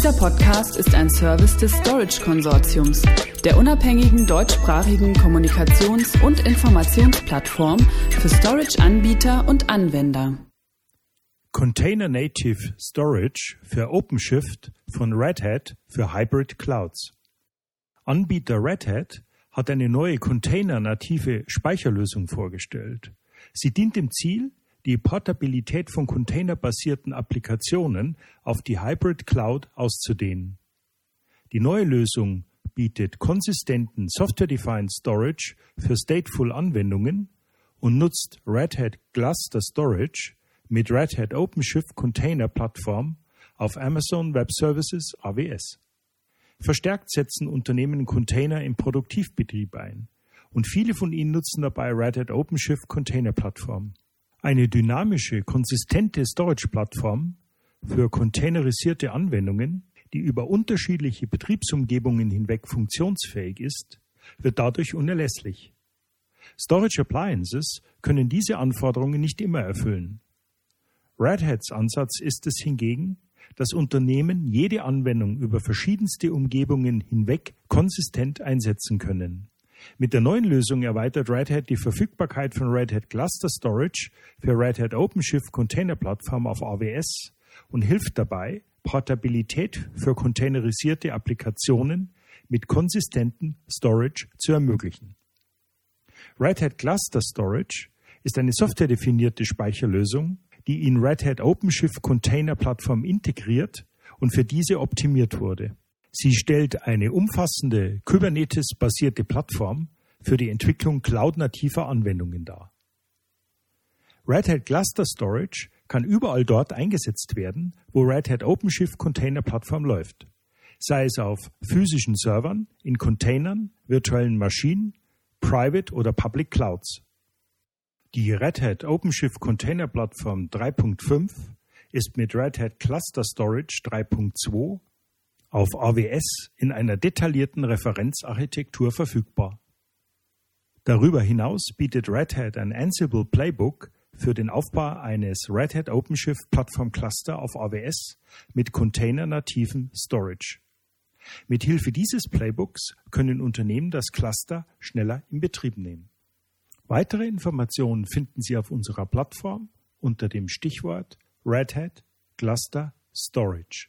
Dieser Podcast ist ein Service des Storage Konsortiums, der unabhängigen deutschsprachigen Kommunikations- und Informationsplattform für Storage-Anbieter und Anwender. Container Native Storage für OpenShift von Red Hat für Hybrid Clouds. Anbieter Red Hat hat eine neue container-native Speicherlösung vorgestellt. Sie dient dem Ziel, die Portabilität von containerbasierten Applikationen auf die Hybrid Cloud auszudehnen. Die neue Lösung bietet konsistenten Software-Defined Storage für stateful Anwendungen und nutzt Red Hat Cluster Storage mit Red Hat OpenShift Container Plattform auf Amazon Web Services AWS. Verstärkt setzen Unternehmen Container im Produktivbetrieb ein und viele von ihnen nutzen dabei Red Hat OpenShift Container Plattform. Eine dynamische, konsistente Storage-Plattform für containerisierte Anwendungen, die über unterschiedliche Betriebsumgebungen hinweg funktionsfähig ist, wird dadurch unerlässlich. Storage Appliances können diese Anforderungen nicht immer erfüllen. Red Hats Ansatz ist es hingegen, dass Unternehmen jede Anwendung über verschiedenste Umgebungen hinweg konsistent einsetzen können. Mit der neuen Lösung erweitert Red Hat die Verfügbarkeit von Red Hat Cluster Storage für Red Hat OpenShift Container Plattform auf AWS und hilft dabei, Portabilität für containerisierte Applikationen mit konsistentem Storage zu ermöglichen. Red Hat Cluster Storage ist eine softwaredefinierte Speicherlösung, die in Red Hat OpenShift Container Plattform integriert und für diese optimiert wurde. Sie stellt eine umfassende Kubernetes-basierte Plattform für die Entwicklung cloud-nativer Anwendungen dar. Red Hat Cluster Storage kann überall dort eingesetzt werden, wo Red Hat OpenShift Container Plattform läuft, sei es auf physischen Servern, in Containern, virtuellen Maschinen, Private oder Public Clouds. Die Red Hat OpenShift Container Plattform 3.5 ist mit Red Hat Cluster Storage 3.2 auf AWS in einer detaillierten Referenzarchitektur verfügbar. Darüber hinaus bietet Red Hat ein Ansible Playbook für den Aufbau eines Red Hat OpenShift Plattform Cluster auf AWS mit containernativen Storage. Mit Hilfe dieses Playbooks können Unternehmen das Cluster schneller in Betrieb nehmen. Weitere Informationen finden Sie auf unserer Plattform unter dem Stichwort Red Hat Cluster Storage.